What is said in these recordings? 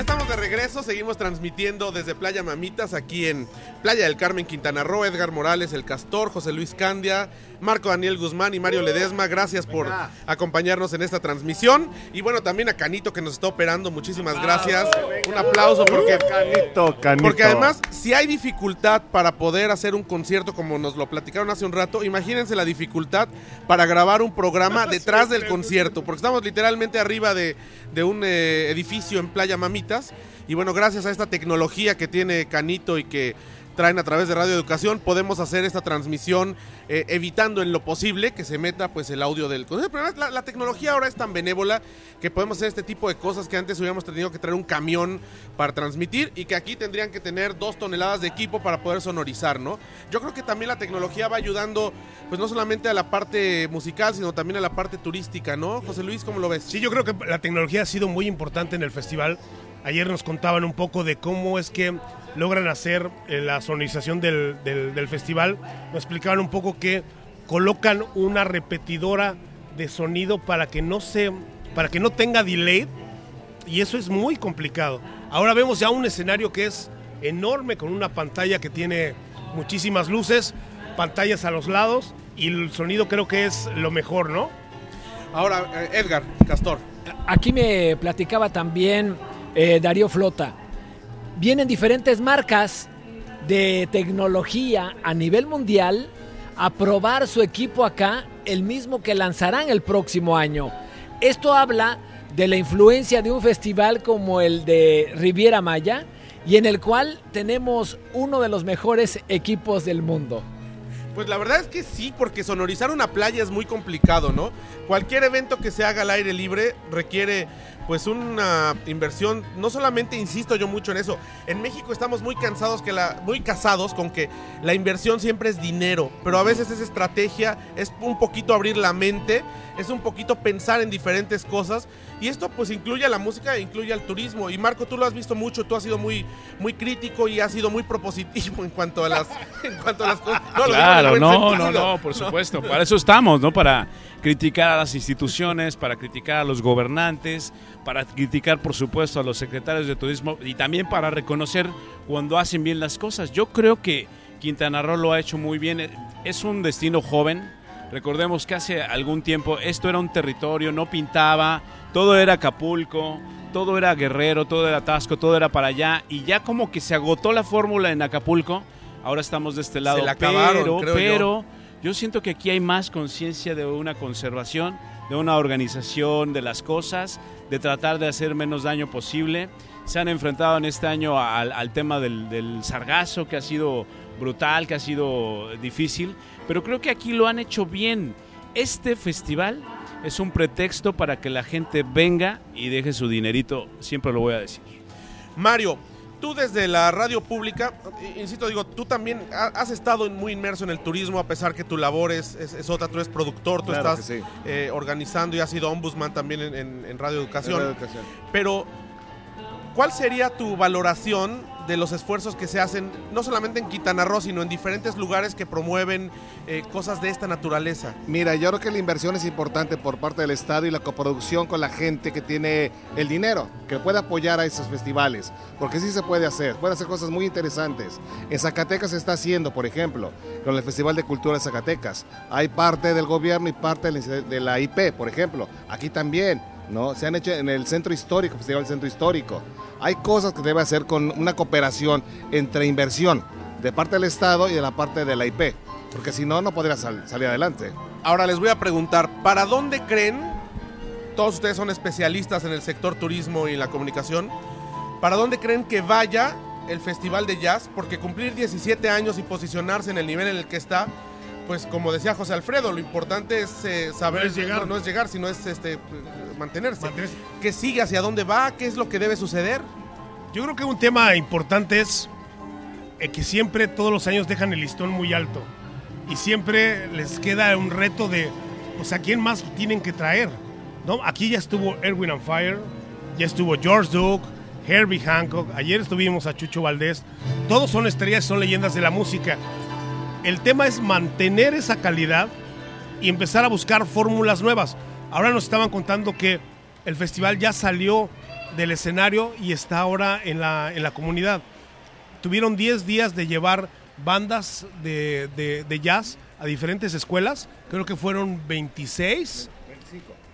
Ya estamos de regreso, seguimos transmitiendo desde Playa Mamitas aquí en Playa del Carmen, Quintana Roo, Edgar Morales, El Castor, José Luis Candia, Marco Daniel Guzmán y Mario Ledesma. Gracias por acompañarnos en esta transmisión. Y bueno, también a Canito que nos está operando, muchísimas gracias. Un aplauso porque, Canito, canito. porque además, si hay dificultad para poder hacer un concierto como nos lo platicaron hace un rato, imagínense la dificultad para grabar un programa detrás del concierto, porque estamos literalmente arriba de, de un eh, edificio en Playa Mamitas. Y bueno, gracias a esta tecnología que tiene Canito y que traen a través de Radio Educación, podemos hacer esta transmisión eh, evitando en lo posible que se meta pues el audio del. Pero la, la tecnología ahora es tan benévola que podemos hacer este tipo de cosas que antes hubiéramos tenido que traer un camión para transmitir y que aquí tendrían que tener dos toneladas de equipo para poder sonorizar, ¿no? Yo creo que también la tecnología va ayudando pues no solamente a la parte musical, sino también a la parte turística, ¿no? José Luis, ¿cómo lo ves? Sí, yo creo que la tecnología ha sido muy importante en el festival. Ayer nos contaban un poco de cómo es que logran hacer eh, la sonorización del, del- del festival. Nos explicaban un poco que colocan una repetidora de sonido para que no se, para que no tenga delay y eso es muy complicado. Ahora vemos ya un escenario que es enorme con una pantalla que tiene muchísimas luces, pantallas a los lados y el sonido creo que es lo mejor, ¿no? Ahora, eh, Edgar, Castor. Aquí me platicaba también eh, Darío Flota. Vienen diferentes marcas de tecnología a nivel mundial a probar su equipo acá, el mismo que lanzarán el próximo año. Esto habla de la influencia de un festival como el de Riviera Maya y en el cual tenemos uno de los mejores equipos del mundo. Pues la verdad es que sí, porque sonorizar una playa es muy complicado, ¿no? Cualquier evento que se haga al aire libre requiere pues una inversión, no solamente insisto yo mucho en eso, en México estamos muy cansados que la muy casados con que la inversión siempre es dinero, pero a veces es estrategia, es un poquito abrir la mente, es un poquito pensar en diferentes cosas y esto pues incluye a la música e incluye al turismo y Marco tú lo has visto mucho, tú has sido muy muy crítico y has sido muy propositivo en cuanto a las en cuanto a las cosas. No, Claro, no, no, sentido. no, por supuesto. Para eso estamos, ¿no? Para criticar a las instituciones, para criticar a los gobernantes, para criticar, por supuesto, a los secretarios de turismo y también para reconocer cuando hacen bien las cosas. Yo creo que Quintana Roo lo ha hecho muy bien. Es un destino joven. Recordemos que hace algún tiempo esto era un territorio, no pintaba, todo era Acapulco, todo era Guerrero, todo era Tasco, todo era para allá y ya como que se agotó la fórmula en Acapulco. Ahora estamos de este lado, la acabaron, pero, creo pero yo siento que aquí hay más conciencia de una conservación, de una organización de las cosas, de tratar de hacer menos daño posible. Se han enfrentado en este año al, al tema del, del sargazo, que ha sido brutal, que ha sido difícil, pero creo que aquí lo han hecho bien. Este festival es un pretexto para que la gente venga y deje su dinerito, siempre lo voy a decir. Mario, tú desde la radio pública, insisto, digo, tú también ha- has estado muy inmerso en el turismo, a pesar que tu labor es, es- es otra, tú eres productor, tú Claro estás sí. eh, organizando y has sido ombudsman también en, en- en Radio Educación. Radio Educación. Pero, ¿cuál sería tu valoración de los esfuerzos que se hacen, no solamente en Quintana Roo, sino en diferentes lugares que promueven eh, cosas de esta naturaleza? Mira, yo creo que la inversión es importante por parte del Estado y la coproducción con la gente que tiene el dinero, que puede apoyar a esos festivales, porque sí se puede hacer, puede hacer cosas muy interesantes. En Zacatecas se está haciendo, por ejemplo, con el Festival de Cultura de Zacatecas. Hay parte del gobierno y parte de la IP, por ejemplo. Aquí también, ¿no? Se han hecho en el Centro Histórico, Festival del Centro Histórico. Hay cosas que debe hacer con una cooperación entre inversión de parte del Estado y de la parte de la IP, porque si no, no podría sal- salir adelante. Ahora les voy a preguntar, ¿para dónde creen, todos ustedes son especialistas en el sector turismo y la comunicación, ¿para dónde creen que vaya el Festival de Jazz? Porque cumplir 17 años y posicionarse en el nivel en el que está, pues como decía José Alfredo, lo importante es eh, saber, No es llegar. no, no es llegar, sino es este, mantenerse. Mantenerse. ¿Qué sigue? ¿Hacia dónde va? ¿Qué es lo que debe suceder? Yo creo que un tema importante es eh, que siempre todos los años dejan el listón muy alto y siempre les queda un reto de, pues a quién más tienen que traer. ¿no? Aquí ya estuvo Erwin on Fire, ya estuvo George Duke, Herbie Hancock, ayer estuvimos a Chucho Valdés, todos son estrellas, son leyendas de la música. El tema es mantener esa calidad y empezar a buscar fórmulas nuevas. Ahora nos estaban contando que el festival ya salió del escenario y está ahora en la, en la comunidad. Tuvieron 10 días de llevar bandas de, de- jazz a diferentes escuelas, creo que fueron 26,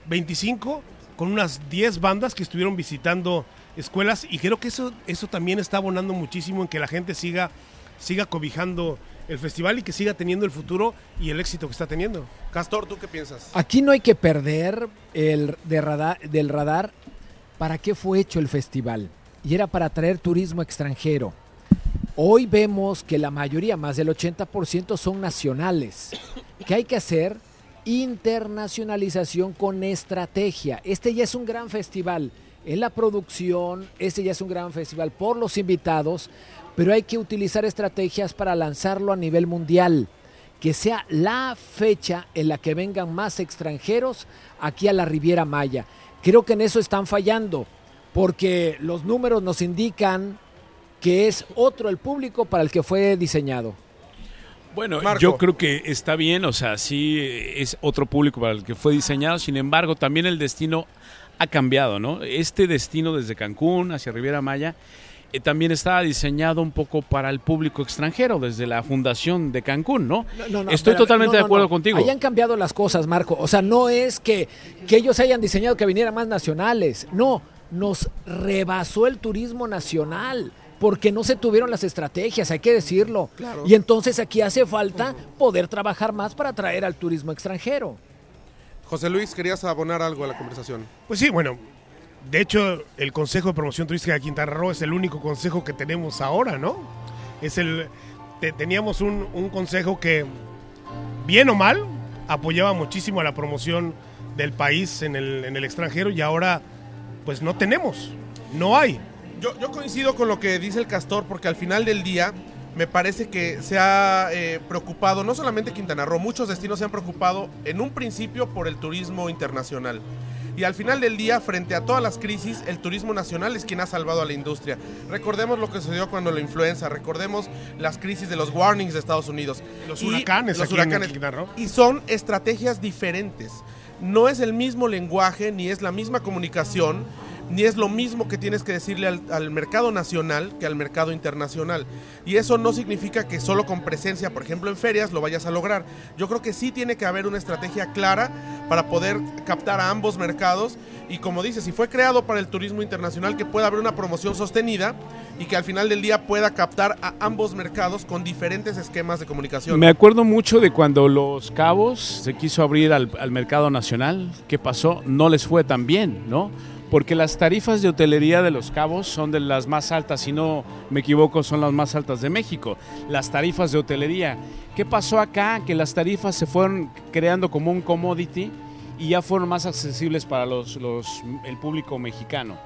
25, con unas 10 bandas que estuvieron visitando escuelas y creo que eso, eso también está abonando muchísimo en que la gente siga, siga cobijando el festival y que siga teniendo el futuro y el éxito que está teniendo. Castor, ¿tú qué piensas? Aquí no hay que perder el del radar para qué fue hecho el festival. Y era para atraer turismo extranjero. Hoy vemos que la mayoría, más del 80%, son nacionales. ¿Qué hay que hacer? Internacionalización con estrategia. Este ya es un gran festival en la producción, este ya es un gran festival por los invitados, pero hay que utilizar estrategias para lanzarlo a nivel mundial que sea la fecha en la que vengan más extranjeros aquí a la Riviera Maya. Creo que en eso están fallando, porque los números nos indican que es otro el público para el que fue diseñado. Bueno, Marco. yo creo que está bien, o sea, sí es otro público para el que fue diseñado, sin embargo, también el destino ha cambiado, ¿no? Este destino desde Cancún hacia Riviera Maya eh, también estaba diseñado un poco para el público extranjero desde la fundación de Cancún, ¿no? No, no, no, Estoy espérame, totalmente no, de acuerdo no. contigo. Ahí han cambiado las cosas, Marco. O sea, no es que, que ellos hayan diseñado que vinieran más nacionales. No, nos rebasó el turismo nacional. Porque no se tuvieron las estrategias, hay que decirlo. Claro. Y entonces aquí hace falta poder trabajar más para atraer al turismo extranjero. José Luis, querías abonar algo a la conversación. Pues sí, bueno, de hecho el Consejo de Promoción Turística de Quintana Roo es el único consejo que tenemos ahora, ¿no? Es el te- teníamos un, un consejo que bien o mal apoyaba muchísimo a la promoción del país en el, en el extranjero y ahora pues no tenemos, no hay. Yo, yo coincido con lo que dice el Castor porque al final del día me parece que se ha eh, preocupado, no solamente Quintana Roo, muchos destinos se han preocupado en un principio por el turismo internacional. Y al final del día, frente a todas las crisis, el turismo nacional es quien ha salvado a la industria. Recordemos lo que sucedió cuando la influenza, recordemos las crisis de los warnings de Estados Unidos. Los Y huracanes los aquí huracanes. Y son estrategias diferentes. No es el mismo lenguaje, ni es la misma comunicación, ni es lo mismo que tienes que decirle al, mercado nacional que al mercado internacional. Y eso no significa que solo con presencia, por ejemplo, en ferias lo vayas a lograr. Yo creo que sí tiene que haber una estrategia clara para poder captar a ambos mercados. Y como dices, si fue creado para el turismo internacional, que pueda haber una promoción sostenida y que al final del día pueda captar a ambos mercados con diferentes esquemas de comunicación. Me acuerdo mucho de cuando Los Cabos se quiso abrir al, al mercado nacional. ¿Qué pasó? No les fue tan bien, ¿no? Porque las tarifas de hotelería de Los Cabos son de las más altas, si no me equivoco, son las más altas de México. Las tarifas de hotelería. ¿Qué pasó acá? Que las tarifas se fueron creando como un commodity y ya fueron más accesibles para los, el público mexicano.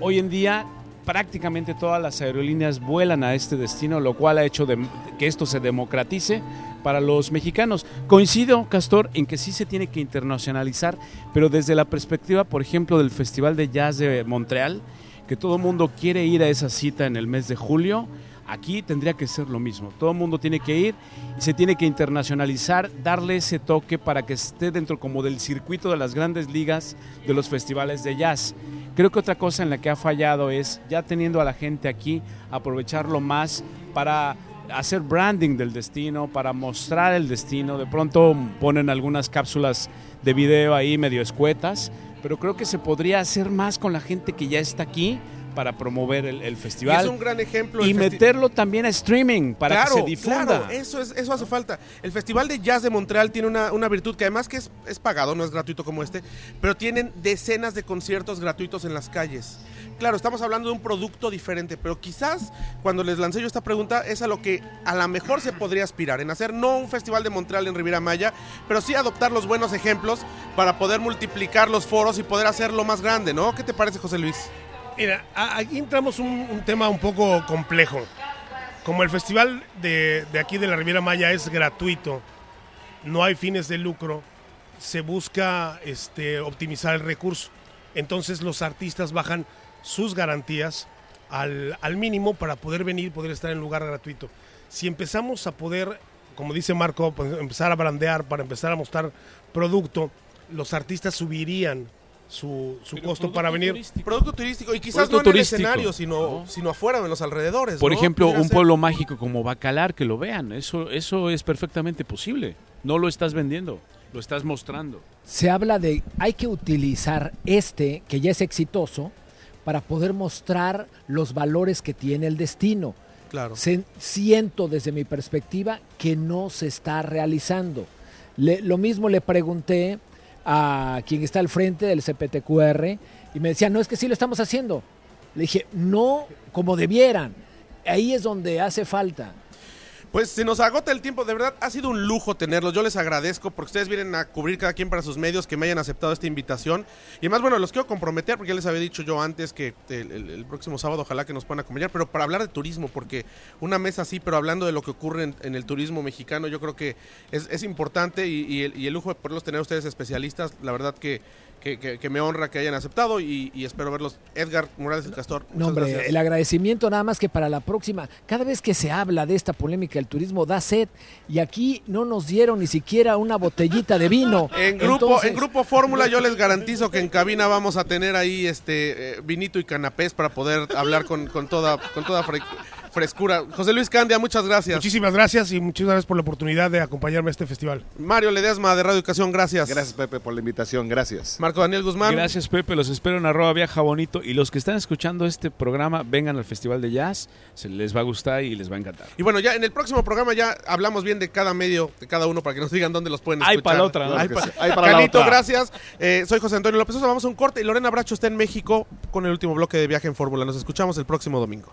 Hoy en día prácticamente todas las aerolíneas vuelan a este destino, lo cual ha hecho de- que esto se democratice para los mexicanos. Coincido, Castor, en que sí se tiene que internacionalizar, pero desde la perspectiva, por ejemplo, del Festival de Jazz de Montreal, que todo el mundo quiere ir a esa cita en el mes de julio, aquí tendría que ser lo mismo. Todo el mundo tiene que ir, se tiene que internacionalizar, darle ese toque para que esté dentro como del circuito de las grandes ligas de los festivales de jazz. Creo que otra cosa en la que ha fallado es, ya teniendo a la gente aquí, aprovecharlo más para hacer branding del destino, para mostrar el destino. De pronto ponen algunas cápsulas de video ahí medio escuetas, pero creo que se podría hacer más con la gente que ya está aquí para promover el, el Y festival es un gran ejemplo. y meterlo también a streaming para claro, que se difunda. claro, eso, es, eso hace falta. El Festival de Jazz de Montreal tiene una, una virtud que además que es, es pagado, no es gratuito como este, pero tienen decenas de conciertos gratuitos en las calles. Claro, estamos hablando de un producto diferente, pero quizás cuando les lancé yo esta pregunta es a lo que a lo mejor se podría aspirar, en hacer no un Festival de Montreal en Riviera Maya, pero sí adoptar los buenos ejemplos para poder multiplicar los foros y poder hacerlo más grande, ¿no? ¿Qué te parece, José Luis? Mira, aquí entramos un, un tema un poco complejo. Como el festival de, de aquí de la Riviera Maya es gratuito, no hay fines de lucro, se busca este, optimizar el recurso. Entonces los artistas bajan sus garantías al, al mínimo para poder venir, poder estar en lugar gratuito. Si empezamos a poder, como dice Marco, pues, empezar a brandear, para empezar a mostrar producto, los artistas subirían su, costo para venir. turístico. Producto turístico y quizás Producto no en el turístico. escenario, sino, sino afuera en los alrededores. Por ¿no? ejemplo, un ser. pueblo mágico como Bacalar, que lo vean. Eso, eso es perfectamente posible. No lo estás vendiendo, lo estás mostrando. Se habla de hay que utilizar este, que ya es exitoso, para poder mostrar los valores que tiene el destino. Claro. Se- siento desde mi perspectiva que no se está realizando. Le- lo mismo le pregunté a quien está al frente del CPTQR y me decía, no es que sí lo estamos haciendo. Le dije, no como debieran. Ahí es donde hace falta. Pues se nos agota el tiempo, de verdad ha sido un lujo tenerlos. Yo les agradezco porque ustedes vienen a cubrir cada quien para sus medios que me hayan aceptado esta invitación. Y además, bueno, los quiero comprometer porque ya les había dicho yo antes que el próximo sábado ojalá que nos puedan acompañar, pero para hablar de turismo, porque una mesa así, pero hablando de lo que ocurre en, en el turismo mexicano, yo creo que es, es importante y, y el, y el lujo de poderlos tener ustedes especialistas, la verdad que, que, que- que me honra que hayan aceptado y, y espero verlos. Edgar Morales el Castor. No, hombre, gracias. el agradecimiento nada más que para la próxima. Cada vez que se habla de esta polémica del turismo da sed y aquí no nos dieron ni siquiera una botellita de vino. En grupo, Entonces, en grupo Fórmula yo les garantizo que en cabina vamos a tener ahí este eh, vinito y canapés para poder hablar con, con toda con toda fre- frescura. José Luis Candia, muchas gracias. Muchísimas gracias y muchas gracias por la oportunidad de acompañarme a este festival. Mario Ledesma de Radio Educación, gracias. Gracias, Pepe, por la invitación. Gracias. Marco Daniel Guzmán. Gracias, Pepe. Los espero en arroba viaja bonito. Y los que están escuchando este programa, vengan al Festival de Jazz. Se les va a gustar y les va a encantar. Y bueno, ya en el próximo programa ya hablamos bien de cada medio, de cada uno, para que nos digan dónde los pueden Hay escuchar. para la otra, ¿no? Hay pa-. Hay para la otra. gracias. Eh, soy José Antonio López Sosa. Vamos a un corte y Lorena Bracho está en México con el último bloque de Viaje en Fórmula. Nos escuchamos el próximo domingo.